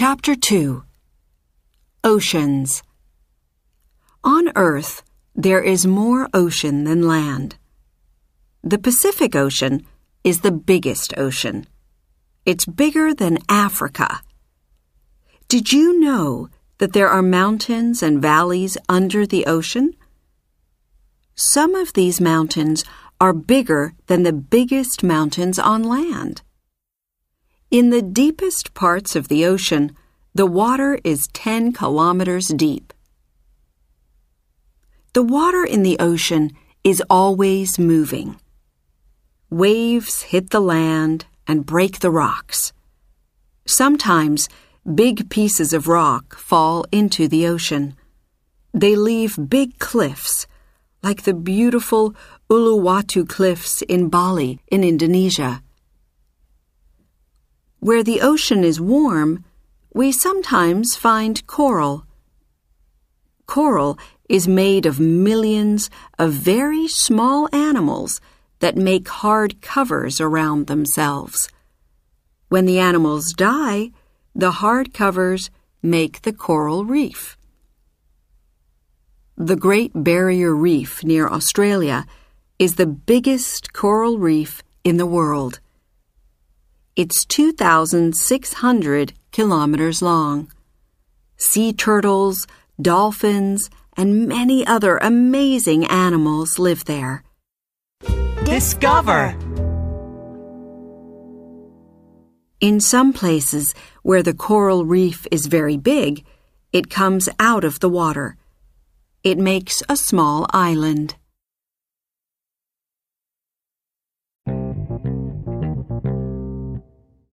Chapter 2 Oceans On Earth, there is more ocean than land. The Pacific Ocean is the biggest ocean. It's bigger than Africa. Did you know that there are mountains and valleys under the ocean? Some of these mountains are bigger than the biggest mountains on land. In the deepest parts of the ocean, the water is 10 kilometers deep. The water in the ocean is always moving. Waves hit the land and break the rocks. Sometimes big pieces of rock fall into the ocean. They leave big cliffs, like the beautiful Uluwatu cliffs in Bali in Indonesia. Where the ocean is warm, we sometimes find coral. Coral is made of millions of very small animals that make hard covers around themselves. When the animals die, the hard covers make the coral reef. The Great Barrier Reef near Australia is the biggest coral reef in the world. It's 2,600 kilometers long. Sea turtles, dolphins, and many other amazing animals live there. Discover. In some places where the coral reef is very big, it comes out of the water. It makes a small island.